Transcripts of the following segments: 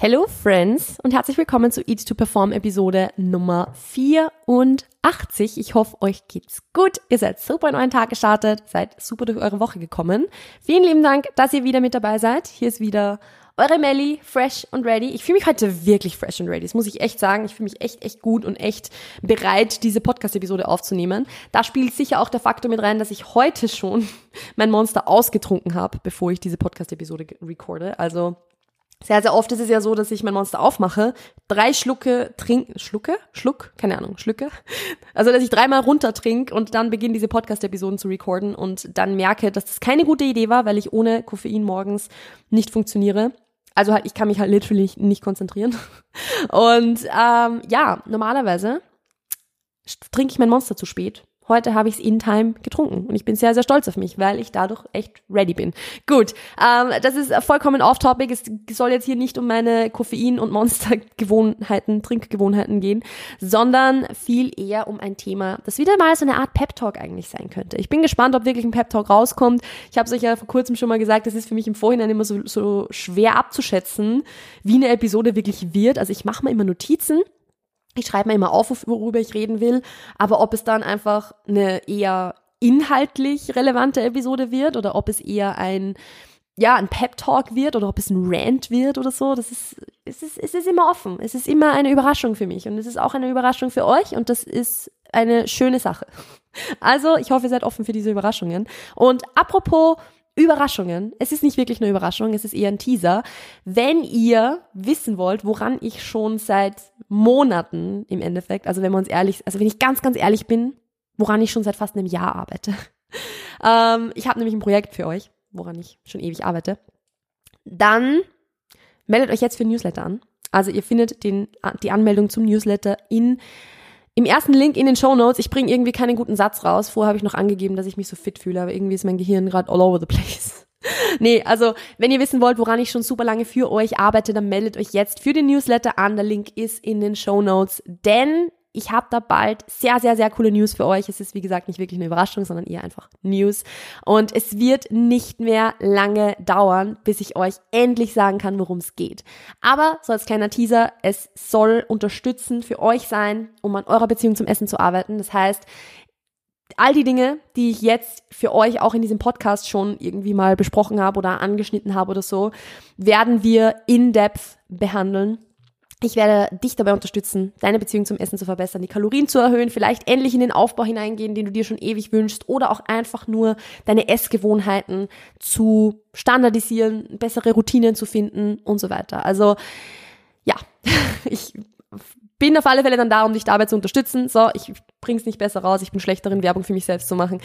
Hello Friends und herzlich willkommen zu Eat to Perform Episode Nummer 84. Ich hoffe, euch geht's gut. Ihr seid super in euren Tag gestartet, seid super durch eure Woche gekommen. Vielen lieben Dank, dass ihr wieder mit dabei seid. Hier ist wieder eure Melly, fresh und ready. Ich fühle mich heute wirklich fresh und ready. Das muss ich echt sagen. Ich fühle mich echt, echt gut und echt bereit, diese Podcast-Episode aufzunehmen. Da spielt sicher auch der Faktor mit rein, dass ich heute schon mein Monster ausgetrunken habe, bevor ich diese Podcast-Episode recorde. Also sehr, sehr oft ist es ja so, dass ich mein Monster aufmache, drei Schlucke trinken, Schlucke? Schluck? Keine Ahnung, Schlücke? Also, dass ich dreimal runter trinke und dann beginne diese Podcast-Episoden zu recorden und dann merke, dass das keine gute Idee war, weil ich ohne Koffein morgens nicht funktioniere. Also halt, ich kann mich halt literally nicht konzentrieren. Und ähm, ja, normalerweise trinke ich mein Monster zu spät Heute habe ich es in Time getrunken und ich bin sehr, sehr stolz auf mich, weil ich dadurch echt ready bin. Gut, ähm, das ist vollkommen off-topic. Es soll jetzt hier nicht um meine Koffein- und Monster-Gewohnheiten, Trinkgewohnheiten gehen, sondern viel eher um ein Thema, das wieder mal so eine Art Pep-Talk eigentlich sein könnte. Ich bin gespannt, ob wirklich ein Pep-Talk rauskommt. Ich habe es euch ja vor kurzem schon mal gesagt, es ist für mich im Vorhinein immer so, so schwer abzuschätzen, wie eine Episode wirklich wird. Also ich mache mir immer Notizen ich schreibe mir immer auf, worüber ich reden will, aber ob es dann einfach eine eher inhaltlich relevante Episode wird oder ob es eher ein ja, ein Pep Talk wird oder ob es ein Rant wird oder so, das ist es ist es ist immer offen. Es ist immer eine Überraschung für mich und es ist auch eine Überraschung für euch und das ist eine schöne Sache. Also, ich hoffe, ihr seid offen für diese Überraschungen. Und apropos Überraschungen. Es ist nicht wirklich eine Überraschung, es ist eher ein Teaser. Wenn ihr wissen wollt, woran ich schon seit Monaten im Endeffekt, also wenn wir uns ehrlich, also wenn ich ganz, ganz ehrlich bin, woran ich schon seit fast einem Jahr arbeite. ähm, ich habe nämlich ein Projekt für euch, woran ich schon ewig arbeite. Dann meldet euch jetzt für Newsletter an. Also ihr findet den, die Anmeldung zum Newsletter in im ersten Link in den Show Notes, ich bringe irgendwie keinen guten Satz raus. Vorher habe ich noch angegeben, dass ich mich so fit fühle, aber irgendwie ist mein Gehirn gerade all over the place. nee, also wenn ihr wissen wollt, woran ich schon super lange für euch arbeite, dann meldet euch jetzt für den Newsletter an. Der Link ist in den Show Notes, denn ich habe da bald sehr, sehr, sehr coole News für euch. Es ist, wie gesagt, nicht wirklich eine Überraschung, sondern eher einfach News. Und es wird nicht mehr lange dauern, bis ich euch endlich sagen kann, worum es geht. Aber so als kleiner Teaser, es soll unterstützend für euch sein, um an eurer Beziehung zum Essen zu arbeiten. Das heißt, all die Dinge, die ich jetzt für euch auch in diesem Podcast schon irgendwie mal besprochen habe oder angeschnitten habe oder so, werden wir in depth behandeln ich werde dich dabei unterstützen, deine Beziehung zum Essen zu verbessern, die Kalorien zu erhöhen, vielleicht endlich in den Aufbau hineingehen, den du dir schon ewig wünschst, oder auch einfach nur deine Essgewohnheiten zu standardisieren, bessere Routinen zu finden und so weiter. Also ja, ich bin auf alle Fälle dann da, um dich dabei zu unterstützen. So, ich bring's nicht besser raus, ich bin schlechterin, Werbung für mich selbst zu machen.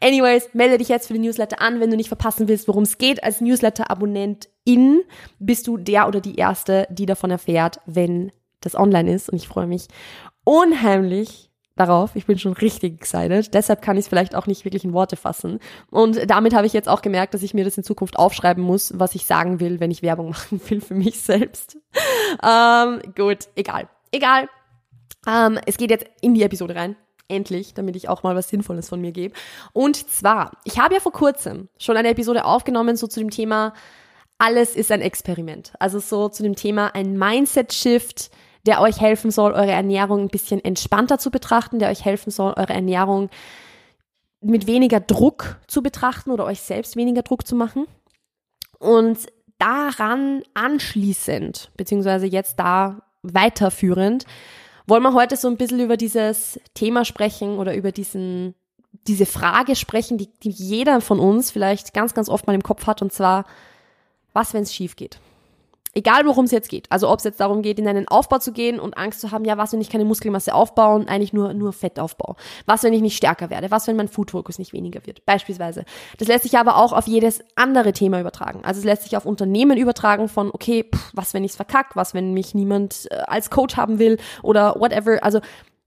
Anyways, melde dich jetzt für den Newsletter an, wenn du nicht verpassen willst, worum es geht. Als Newsletter-Abonnentin bist du der oder die Erste, die davon erfährt, wenn das online ist. Und ich freue mich unheimlich darauf. Ich bin schon richtig excited. Deshalb kann ich es vielleicht auch nicht wirklich in Worte fassen. Und damit habe ich jetzt auch gemerkt, dass ich mir das in Zukunft aufschreiben muss, was ich sagen will, wenn ich Werbung machen will für mich selbst. ähm, gut, egal. Egal. Ähm, es geht jetzt in die Episode rein. Endlich, damit ich auch mal was Sinnvolles von mir gebe. Und zwar, ich habe ja vor kurzem schon eine Episode aufgenommen, so zu dem Thema, alles ist ein Experiment. Also so zu dem Thema ein Mindset-Shift, der euch helfen soll, eure Ernährung ein bisschen entspannter zu betrachten, der euch helfen soll, eure Ernährung mit weniger Druck zu betrachten oder euch selbst weniger Druck zu machen. Und daran anschließend, beziehungsweise jetzt da weiterführend, wollen wir heute so ein bisschen über dieses Thema sprechen oder über diesen, diese Frage sprechen, die, die jeder von uns vielleicht ganz, ganz oft mal im Kopf hat, und zwar, was, wenn es schief geht? Egal worum es jetzt geht. Also ob es jetzt darum geht, in einen Aufbau zu gehen und Angst zu haben, ja, was, wenn ich keine Muskelmasse aufbaue und eigentlich nur, nur Fett aufbaue? Was, wenn ich nicht stärker werde? Was, wenn mein Food-Focus nicht weniger wird? Beispielsweise. Das lässt sich aber auch auf jedes andere Thema übertragen. Also es lässt sich auf Unternehmen übertragen von, okay, pff, was, wenn ich es verkack? Was, wenn mich niemand äh, als Coach haben will? Oder whatever. Also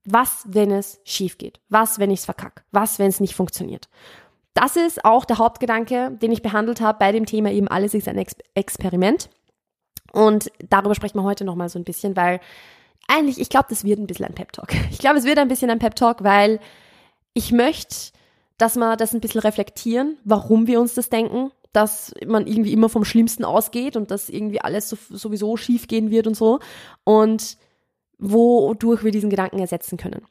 was, wenn es schief geht? Was, wenn ich es verkack? Was, wenn es nicht funktioniert? Das ist auch der Hauptgedanke, den ich behandelt habe bei dem Thema eben alles ist ein Ex Experiment. Und darüber sprechen wir heute nochmal so ein bisschen, weil eigentlich, ich glaube, das wird ein bisschen ein Pep-Talk. Ich glaube, es wird ein bisschen ein Pep-Talk, weil ich möchte, dass wir das ein bisschen reflektieren, warum wir uns das denken, dass man irgendwie immer vom Schlimmsten ausgeht und dass irgendwie alles so, sowieso schief gehen wird und so. Und wodurch wir diesen Gedanken ersetzen können.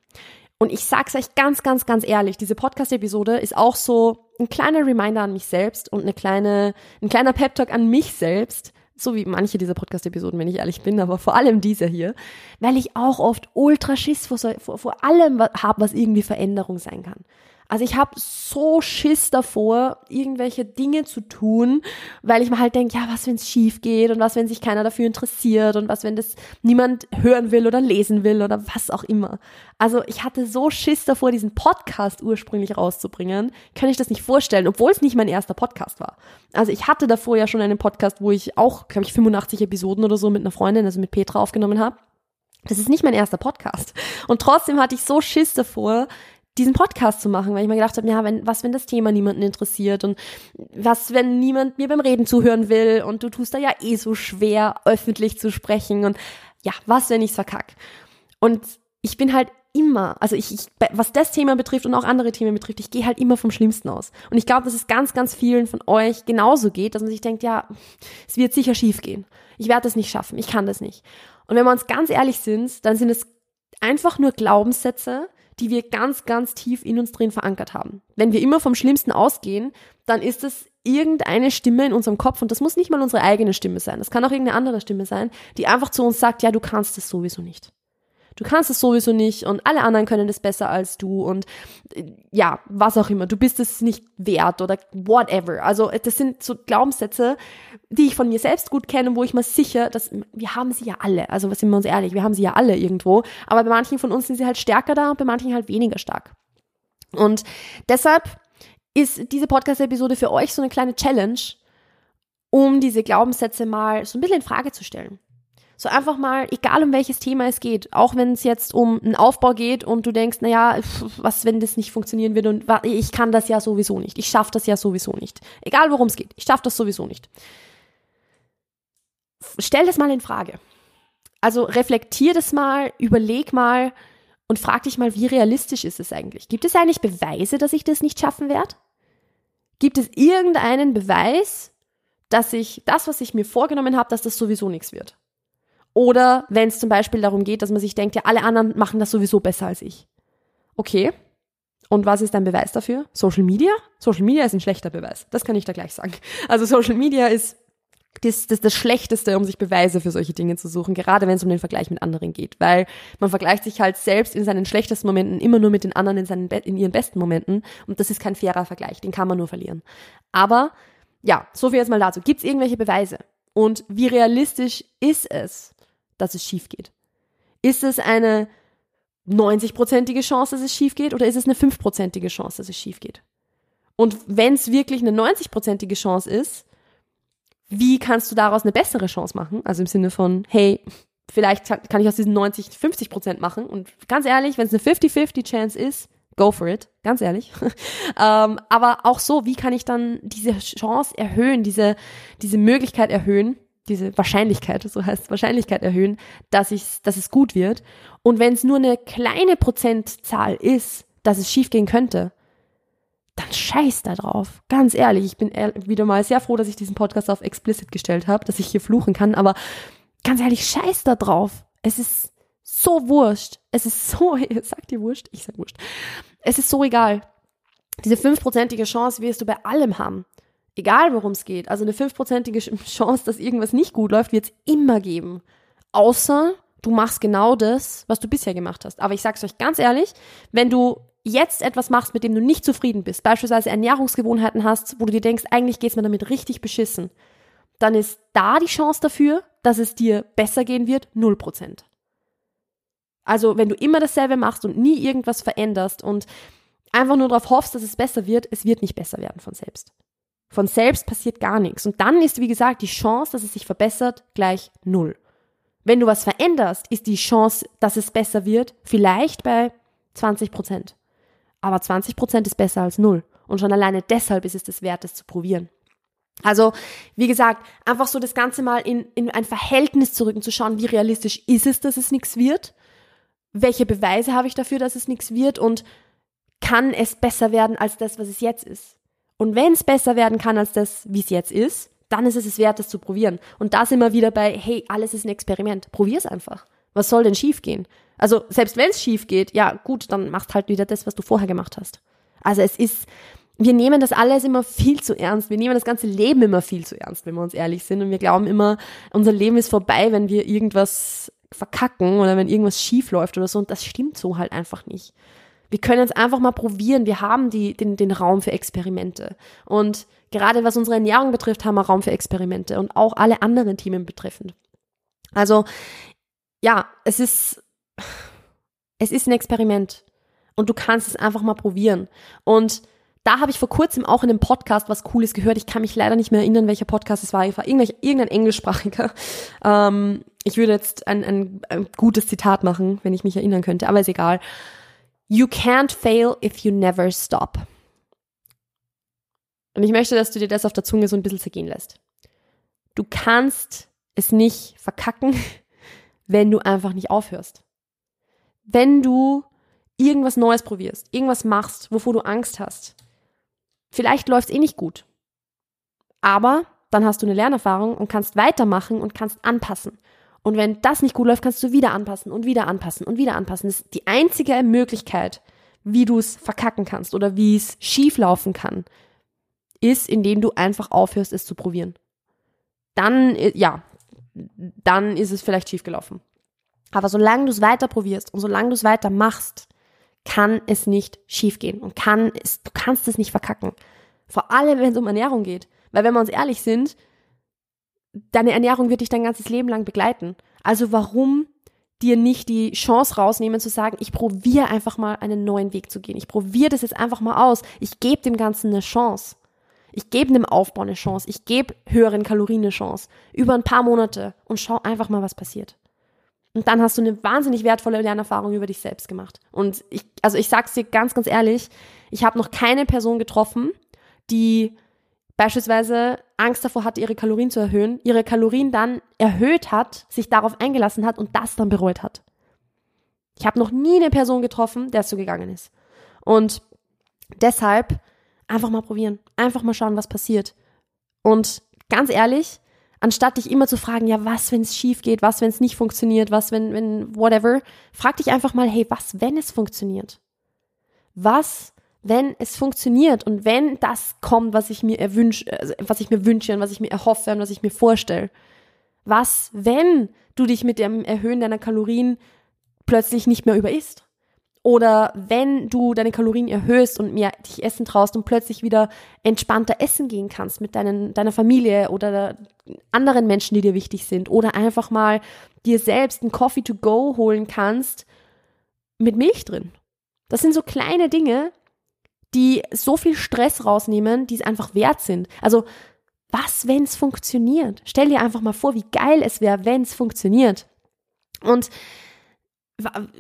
Und ich sag's euch ganz, ganz, ganz ehrlich, diese Podcast-Episode ist auch so ein kleiner Reminder an mich selbst und eine kleine, ein kleiner Pep-Talk an mich selbst, so wie manche dieser Podcast-Episoden, wenn ich ehrlich bin, aber vor allem dieser hier, weil ich auch oft ultra Schiss vor, vor, allem habe, was irgendwie Veränderung sein kann. Also ich habe so Schiss davor, irgendwelche Dinge zu tun, weil ich mir halt denke, ja, was, wenn es schief geht und was, wenn sich keiner dafür interessiert und was, wenn das niemand hören will oder lesen will oder was auch immer. Also ich hatte so Schiss davor, diesen Podcast ursprünglich rauszubringen, kann ich das nicht vorstellen, obwohl es nicht mein erster Podcast war. Also ich hatte davor ja schon einen Podcast, wo ich auch, glaube ich, 85 Episoden oder so mit einer Freundin, also mit Petra aufgenommen habe. Das ist nicht mein erster Podcast. Und trotzdem hatte ich so Schiss davor, diesen Podcast zu machen, weil ich mir gedacht habe, ja, wenn, was, wenn das Thema niemanden interessiert und was, wenn niemand mir beim Reden zuhören will und du tust da ja eh so schwer, öffentlich zu sprechen und ja, was, wenn ich's verkack? Und ich bin halt immer, also ich, ich, was das Thema betrifft und auch andere Themen betrifft, ich gehe halt immer vom Schlimmsten aus. Und ich glaube, dass es ganz, ganz vielen von euch genauso geht, dass man sich denkt, ja, es wird sicher schief gehen. Ich werde das nicht schaffen, ich kann das nicht. Und wenn wir uns ganz ehrlich sind, dann sind es einfach nur Glaubenssätze, die wir ganz, ganz tief in uns drin verankert haben. Wenn wir immer vom Schlimmsten ausgehen, dann ist es irgendeine Stimme in unserem Kopf und das muss nicht mal unsere eigene Stimme sein. Das kann auch irgendeine andere Stimme sein, die einfach zu uns sagt, ja, du kannst es sowieso nicht du kannst es sowieso nicht und alle anderen können es besser als du und äh, ja, was auch immer, du bist es nicht wert oder whatever. Also das sind so Glaubenssätze, die ich von mir selbst gut kenne, wo ich mir sicher, dass wir haben sie ja alle. Also was sind wir uns ehrlich, wir haben sie ja alle irgendwo, aber bei manchen von uns sind sie halt stärker da und bei manchen halt weniger stark. Und deshalb ist diese Podcast-Episode für euch so eine kleine Challenge, um diese Glaubenssätze mal so ein bisschen in Frage zu stellen. So einfach mal, egal um welches Thema es geht, auch wenn es jetzt um einen Aufbau geht und du denkst, naja, was, wenn das nicht funktionieren wird und ich kann das ja sowieso nicht, ich schaffe das ja sowieso nicht. Egal worum es geht, ich schaffe das sowieso nicht. Stell das mal in Frage. Also reflektier das mal, überleg mal und frag dich mal, wie realistisch ist es eigentlich? Gibt es eigentlich Beweise, dass ich das nicht schaffen werde? Gibt es irgendeinen Beweis, dass ich das, was ich mir vorgenommen habe, dass das sowieso nichts wird? Oder wenn es zum Beispiel darum geht, dass man sich denkt, ja, alle anderen machen das sowieso besser als ich. Okay. Und was ist dein Beweis dafür? Social Media? Social Media ist ein schlechter Beweis. Das kann ich da gleich sagen. Also Social Media ist das, das, das Schlechteste, um sich Beweise für solche Dinge zu suchen, gerade wenn es um den Vergleich mit anderen geht. Weil man vergleicht sich halt selbst in seinen schlechtesten Momenten immer nur mit den anderen in, seinen, in ihren besten Momenten. Und das ist kein fairer Vergleich, den kann man nur verlieren. Aber ja, so viel jetzt mal dazu. Gibt es irgendwelche Beweise? Und wie realistisch ist es, dass es schief geht? Ist es eine 90-prozentige Chance, dass es schief geht oder ist es eine 5-prozentige Chance, dass es schief geht? Und wenn es wirklich eine 90-prozentige Chance ist, wie kannst du daraus eine bessere Chance machen? Also im Sinne von, hey, vielleicht kann ich aus diesen 90 50 Prozent machen. Und ganz ehrlich, wenn es eine 50-50 Chance ist, go for it, ganz ehrlich. ähm, aber auch so, wie kann ich dann diese Chance erhöhen, diese, diese Möglichkeit erhöhen, diese Wahrscheinlichkeit, so heißt Wahrscheinlichkeit erhöhen, dass, ich, dass es gut wird. Und wenn es nur eine kleine Prozentzahl ist, dass es schief gehen könnte, dann scheiß da drauf. Ganz ehrlich, ich bin wieder mal sehr froh, dass ich diesen Podcast auf explicit gestellt habe, dass ich hier fluchen kann, aber ganz ehrlich, scheiß da drauf. Es ist so wurscht. Es ist so, sagt ihr wurscht? Ich sag wurscht. Es ist so egal. Diese fünfprozentige Chance wirst du bei allem haben. Egal worum es geht. Also eine fünfprozentige Chance, dass irgendwas nicht gut läuft, wird es immer geben. Außer du machst genau das, was du bisher gemacht hast. Aber ich sag's euch ganz ehrlich, wenn du jetzt etwas machst, mit dem du nicht zufrieden bist, beispielsweise Ernährungsgewohnheiten hast, wo du dir denkst, eigentlich geht's mir damit richtig beschissen, dann ist da die Chance dafür, dass es dir besser gehen wird, null Prozent. Also wenn du immer dasselbe machst und nie irgendwas veränderst und einfach nur darauf hoffst, dass es besser wird, es wird nicht besser werden von selbst. Von selbst passiert gar nichts. Und dann ist, wie gesagt, die Chance, dass es sich verbessert, gleich null. Wenn du was veränderst, ist die Chance, dass es besser wird, vielleicht bei 20 Prozent. Aber 20 Prozent ist besser als null. Und schon alleine deshalb ist es das wert, es zu probieren. Also, wie gesagt, einfach so das Ganze mal in, in ein Verhältnis zu rücken, zu schauen, wie realistisch ist es, dass es nichts wird? Welche Beweise habe ich dafür, dass es nichts wird? Und kann es besser werden als das, was es jetzt ist? Und wenn es besser werden kann als das, wie es jetzt ist, dann ist es es wert, das zu probieren. Und da sind wir wieder bei, hey, alles ist ein Experiment. Probier es einfach. Was soll denn schief gehen? Also selbst wenn es schief geht, ja gut, dann machst halt wieder das, was du vorher gemacht hast. Also es ist, wir nehmen das alles immer viel zu ernst. Wir nehmen das ganze Leben immer viel zu ernst, wenn wir uns ehrlich sind. Und wir glauben immer, unser Leben ist vorbei, wenn wir irgendwas verkacken oder wenn irgendwas schief läuft oder so. Und das stimmt so halt einfach nicht. Wir können es einfach mal probieren. Wir haben die, den, den Raum für Experimente. Und gerade was unsere Ernährung betrifft, haben wir Raum für Experimente und auch alle anderen Themen betreffend. Also, ja, es ist, es ist ein Experiment. Und du kannst es einfach mal probieren. Und da habe ich vor kurzem auch in einem Podcast was Cooles gehört. Ich kann mich leider nicht mehr erinnern, welcher Podcast es war. Ich war irgendein englischsprachiger. Ähm, ich würde jetzt ein, ein, ein gutes Zitat machen, wenn ich mich erinnern könnte, aber ist egal. You can't fail if you never stop. Und ich möchte, dass du dir das auf der Zunge so ein bisschen zergehen lässt. Du kannst es nicht verkacken, wenn du einfach nicht aufhörst. Wenn du irgendwas Neues probierst, irgendwas machst, wovor du Angst hast, Vielleicht läuft es eh nicht gut. Aber dann hast du eine Lernerfahrung und kannst weitermachen und kannst anpassen. Und wenn das nicht gut läuft, kannst du wieder anpassen und wieder anpassen und wieder anpassen. Das ist die einzige Möglichkeit, wie du es verkacken kannst oder wie es schief laufen kann, ist, indem du einfach aufhörst, es zu probieren. Dann, äh, ja, dann ist es vielleicht schief gelaufen. Aber solange du es weiter probierst und solange du es weiter machst, kann es nicht schiefgehen und kann es, du kannst es nicht verkacken. Vor allem, wenn es um Ernährung geht. Weil wenn wir uns ehrlich sind, deine Ernährung wird dich dein ganzes Leben lang begleiten. Also warum dir nicht die Chance rausnehmen zu sagen, ich probiere einfach mal einen neuen Weg zu gehen. Ich probiere das jetzt einfach mal aus. Ich gebe dem Ganzen eine Chance. Ich gebe dem Aufbau eine Chance. Ich gebe höheren Kalorien eine Chance. Über ein paar Monate und schau einfach mal, was passiert. Und dann hast du eine wahnsinnig wertvolle Lernerfahrung über dich selbst gemacht. Und ich, also ich sag's dir ganz, ganz ehrlich, ich habe noch keine Person getroffen, die beispielsweise Angst davor hatte, ihre Kalorien zu erhöhen, ihre Kalorien dann erhöht hat, sich darauf eingelassen hat und das dann bereut hat. Ich habe noch nie eine Person getroffen, der es so gegangen ist. Und deshalb einfach mal probieren, einfach mal schauen, was passiert. Und ganz ehrlich, anstatt dich immer zu fragen, ja, was, wenn es schief geht, was, wenn es nicht funktioniert, was, wenn, wenn, whatever, frag dich einfach mal, hey, was, wenn es funktioniert? Was, wenn es funktioniert und wenn das kommt, was ich mir erwünsche, also, was ich mir wünsche und was ich mir erhoffe und was ich mir vorstelle? Was, wenn du dich mit dem Erhöhen deiner Kalorien plötzlich nicht mehr überisst? Oder wenn du deine Kalorien erhöhst und mehr dich essen traust und plötzlich wieder entspannter essen gehen kannst mit deinen, deiner Familie oder anderen Menschen, die dir wichtig sind. Oder einfach mal dir selbst einen Coffee to go holen kannst mit Milch drin. Das sind so kleine Dinge, die so viel Stress rausnehmen, die es einfach wert sind. Also, was, wenn es funktioniert? Stell dir einfach mal vor, wie geil es wäre, wenn es funktioniert. Und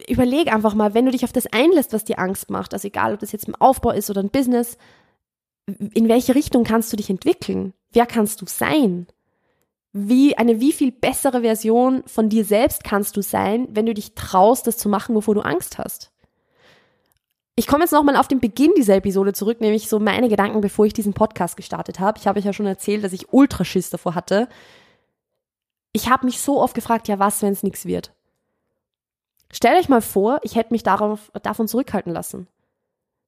überleg einfach mal, wenn du dich auf das einlässt, was dir Angst macht, also egal, ob das jetzt im Aufbau ist oder ein Business, in welche Richtung kannst du dich entwickeln? Wer kannst du sein? Wie, eine wie viel bessere Version von dir selbst kannst du sein, wenn du dich traust, das zu machen, wovor du Angst hast? Ich komme jetzt nochmal auf den Beginn dieser Episode zurück, nämlich so meine Gedanken, bevor ich diesen Podcast gestartet habe. Ich habe euch ja schon erzählt, dass ich Ultraschiss davor hatte. Ich habe mich so oft gefragt, ja was, wenn es nichts wird? Stellt euch mal vor, ich hätte mich darauf, davon zurückhalten lassen.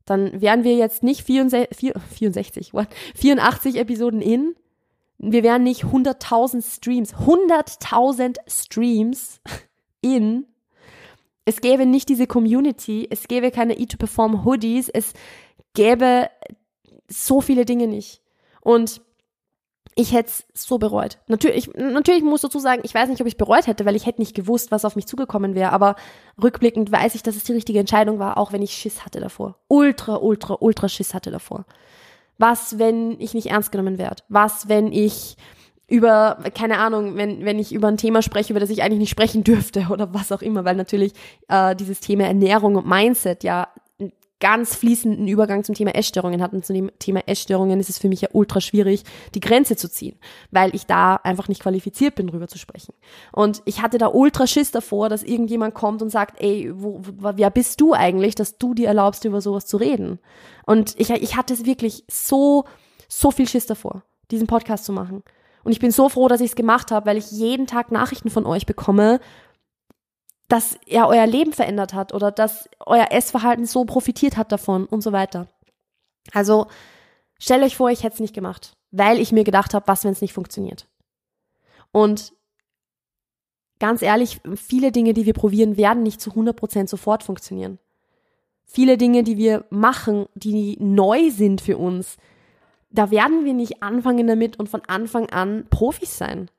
Dann wären wir jetzt nicht 64, 64 what? 84 Episoden in. Wir wären nicht 100.000 Streams, 100.000 Streams in. Es gäbe nicht diese Community, es gäbe keine E2Perform Hoodies, es gäbe so viele Dinge nicht. Und ich hätte es so bereut. Natürlich, natürlich muss dazu sagen, ich weiß nicht, ob ich bereut hätte, weil ich hätte nicht gewusst, was auf mich zugekommen wäre. Aber rückblickend weiß ich, dass es die richtige Entscheidung war, auch wenn ich Schiss hatte davor. Ultra, ultra, ultra Schiss hatte davor. Was, wenn ich nicht ernst genommen werde? Was, wenn ich über, keine Ahnung, wenn, wenn ich über ein Thema spreche, über das ich eigentlich nicht sprechen dürfte oder was auch immer, weil natürlich äh, dieses Thema Ernährung und Mindset ja ganz fließenden Übergang zum Thema Essstörungen hatten. Zu dem Thema Essstörungen ist es für mich ja ultra schwierig, die Grenze zu ziehen, weil ich da einfach nicht qualifiziert bin, drüber zu sprechen. Und ich hatte da ultra Schiss davor, dass irgendjemand kommt und sagt, ey, wo, wo, wer bist du eigentlich, dass du dir erlaubst, über sowas zu reden? Und ich, ich hatte wirklich so, so viel Schiss davor, diesen Podcast zu machen. Und ich bin so froh, dass ich es gemacht habe, weil ich jeden Tag Nachrichten von euch bekomme, dass er euer Leben verändert hat oder dass euer Essverhalten so profitiert hat davon und so weiter. Also stellt euch vor, ich hätte es nicht gemacht, weil ich mir gedacht habe, was, wenn es nicht funktioniert. Und ganz ehrlich, viele Dinge, die wir probieren, werden nicht zu 100% sofort funktionieren. Viele Dinge, die wir machen, die neu sind für uns, da werden wir nicht anfangen damit und von Anfang an Profis sein.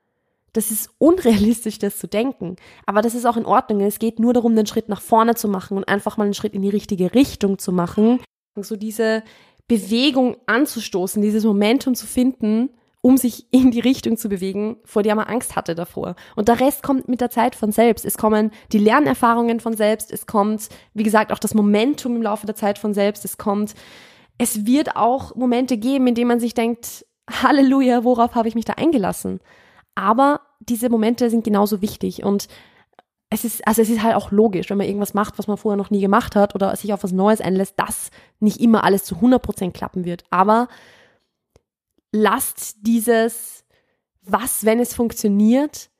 Das ist unrealistisch, das zu denken. Aber das ist auch in Ordnung. Es geht nur darum, den Schritt nach vorne zu machen und einfach mal einen Schritt in die richtige Richtung zu machen. So diese Bewegung anzustoßen, dieses Momentum zu finden, um sich in die Richtung zu bewegen, vor der man Angst hatte davor. Und der Rest kommt mit der Zeit von selbst. Es kommen die Lernerfahrungen von selbst. Es kommt, wie gesagt, auch das Momentum im Laufe der Zeit von selbst. Es kommt, es wird auch Momente geben, in denen man sich denkt, Halleluja, worauf habe ich mich da eingelassen? Aber diese Momente sind genauso wichtig und es ist, also es ist halt auch logisch, wenn man irgendwas macht, was man vorher noch nie gemacht hat oder sich auf was Neues einlässt, dass nicht immer alles zu 100% klappen wird. Aber lasst dieses, was, wenn es funktioniert,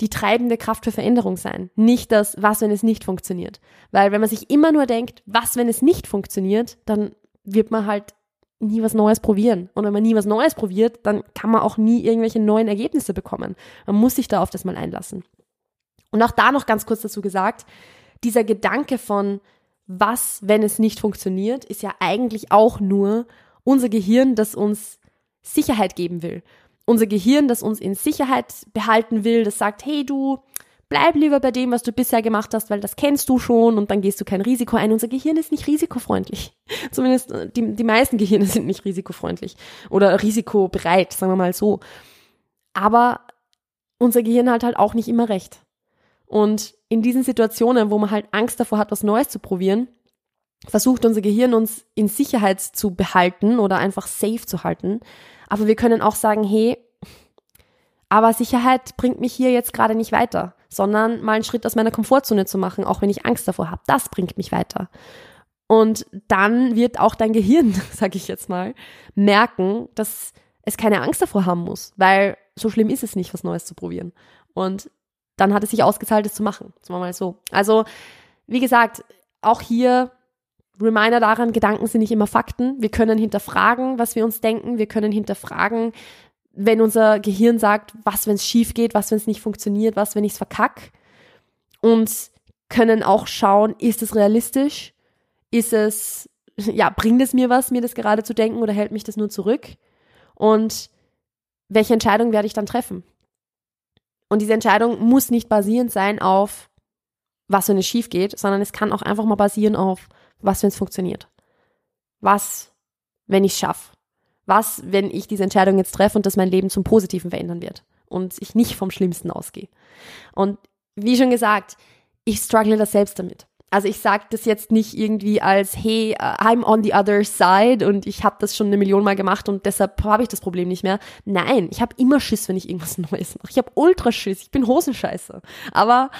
die treibende Kraft für Veränderung sein. Nicht das, was, wenn es nicht funktioniert. Weil wenn man sich immer nur denkt, was, wenn es nicht funktioniert, dann wird man halt nie was Neues probieren. Und wenn man nie was Neues probiert, dann kann man auch nie irgendwelche neuen Ergebnisse bekommen. Man muss sich da auf das mal einlassen. Und auch da noch ganz kurz dazu gesagt, dieser Gedanke von was, wenn es nicht funktioniert, ist ja eigentlich auch nur unser Gehirn, das uns Sicherheit geben will. Unser Gehirn, das uns in Sicherheit behalten will, das sagt, hey du, bleib lieber bei dem, was du bisher gemacht hast, weil das kennst du schon und dann gehst du kein Risiko ein. Unser Gehirn ist nicht risikofreundlich. Zumindest äh, die, die meisten Gehirne sind nicht risikofreundlich oder risikobereit, sagen wir mal so. Aber unser Gehirn hat halt auch nicht immer recht. Und in diesen Situationen, wo man halt Angst davor hat, was Neues zu probieren, versucht unser Gehirn uns in Sicherheit zu behalten oder einfach safe zu halten. Aber wir können auch sagen, hey, aber Sicherheit bringt mich hier jetzt gerade nicht weiter sondern mal einen Schritt aus meiner Komfortzone zu machen, auch wenn ich Angst davor habe. Das bringt mich weiter. Und dann wird auch dein Gehirn, sage ich jetzt mal, merken, dass es keine Angst davor haben muss, weil so schlimm ist es nicht, was Neues zu probieren. Und dann hat es sich ausgezahlt, es zu machen. Sagen wir mal so. Also, wie gesagt, auch hier Reminder daran, Gedanken sind nicht immer Fakten. Wir können hinterfragen, was wir uns denken. Wir können hinterfragen, wenn unser Gehirn sagt, was, wenn es schief geht, was, wenn es nicht funktioniert, was, wenn ich es verkack. Und können auch schauen, ist es realistisch? Ist es, ja, bringt es mir was, mir das gerade zu denken oder hält mich das nur zurück? Und welche Entscheidung werde ich dann treffen? Und diese Entscheidung muss nicht basierend sein auf, was, wenn es schief geht, sondern es kann auch einfach mal basieren auf, was, wenn es funktioniert. Was, wenn ich es schaffe? Was, wenn ich diese Entscheidung jetzt treffe und das mein Leben zum Positiven verändern wird und ich nicht vom Schlimmsten ausgehe. Und wie schon gesagt, ich struggle das selbst damit. Also ich sage das jetzt nicht irgendwie als, hey, uh, I'm on the other side und ich habe das schon eine Million Mal gemacht und deshalb habe ich das Problem nicht mehr. Nein, ich habe immer Schiss, wenn ich irgendwas Neues mache. Ich habe Ultraschiss, ich bin Hosenscheiße. Aber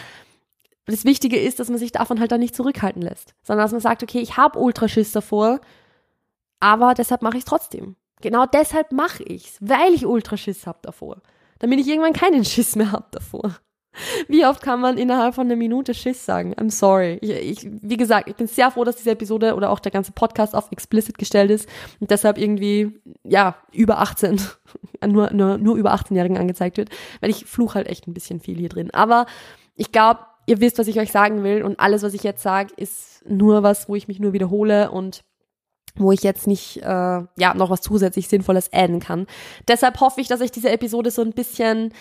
das Wichtige ist, dass man sich davon halt dann nicht zurückhalten lässt, sondern dass man sagt, okay, ich habe Ultraschiss davor, aber deshalb mache ich es trotzdem. Genau deshalb mache ich's, weil ich Ultraschiss hab davor. Damit ich irgendwann keinen Schiss mehr hab davor. Wie oft kann man innerhalb von einer Minute Schiss sagen? I'm sorry. Ich, ich, wie gesagt, ich bin sehr froh, dass diese Episode oder auch der ganze Podcast auf explicit gestellt ist und deshalb irgendwie, ja, über 18, nur, nur, nur über 18-Jährigen angezeigt wird, weil ich fluch halt echt ein bisschen viel hier drin. Aber ich glaube, ihr wisst, was ich euch sagen will und alles, was ich jetzt sage, ist nur was, wo ich mich nur wiederhole und wo ich jetzt nicht äh, ja noch was zusätzlich Sinnvolles adden kann. Deshalb hoffe ich, dass euch diese Episode so ein bisschen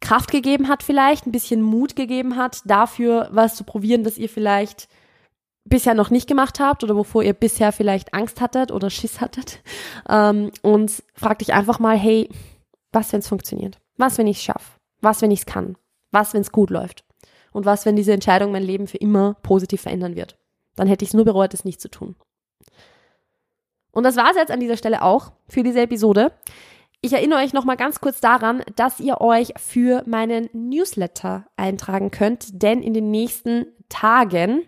Kraft gegeben hat, vielleicht ein bisschen Mut gegeben hat, dafür was zu probieren, das ihr vielleicht bisher noch nicht gemacht habt oder wovor ihr bisher vielleicht Angst hattet oder Schiss hattet. Ähm, und fragt dich einfach mal, hey, was, wenn es funktioniert? Was, wenn ich es schaffe? Was, wenn ich es kann? Was, wenn es gut läuft? Und was, wenn diese Entscheidung mein Leben für immer positiv verändern wird? Dann hätte ich es nur bereut, es nicht zu tun. Und das war es jetzt an dieser Stelle auch für diese Episode. Ich erinnere euch nochmal ganz kurz daran, dass ihr euch für meinen Newsletter eintragen könnt, denn in den nächsten Tagen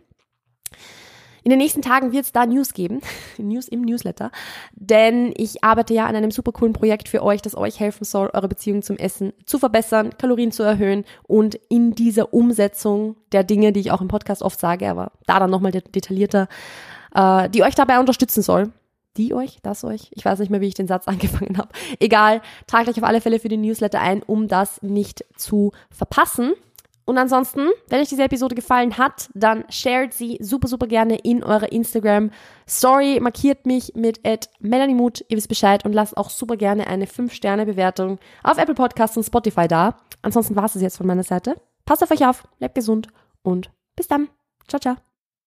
in den nächsten Tagen wird es da News geben, News im Newsletter, denn ich arbeite ja an einem super coolen Projekt für euch, das euch helfen soll, eure Beziehung zum Essen zu verbessern, Kalorien zu erhöhen und in dieser Umsetzung der Dinge, die ich auch im Podcast oft sage, aber da dann nochmal detaillierter, äh, die euch dabei unterstützen soll. Die euch, das euch, ich weiß nicht mehr, wie ich den Satz angefangen habe. Egal, tragt euch auf alle Fälle für den Newsletter ein, um das nicht zu verpassen. Und ansonsten, wenn euch diese Episode gefallen hat, dann shared sie super, super gerne in eurer Instagram Story. Markiert mich mit Melanie Mut, ihr wisst Bescheid und lasst auch super gerne eine 5-Sterne-Bewertung auf Apple Podcasts und Spotify da. Ansonsten war es jetzt von meiner Seite. Passt auf euch auf, bleibt gesund und bis dann. Ciao, ciao.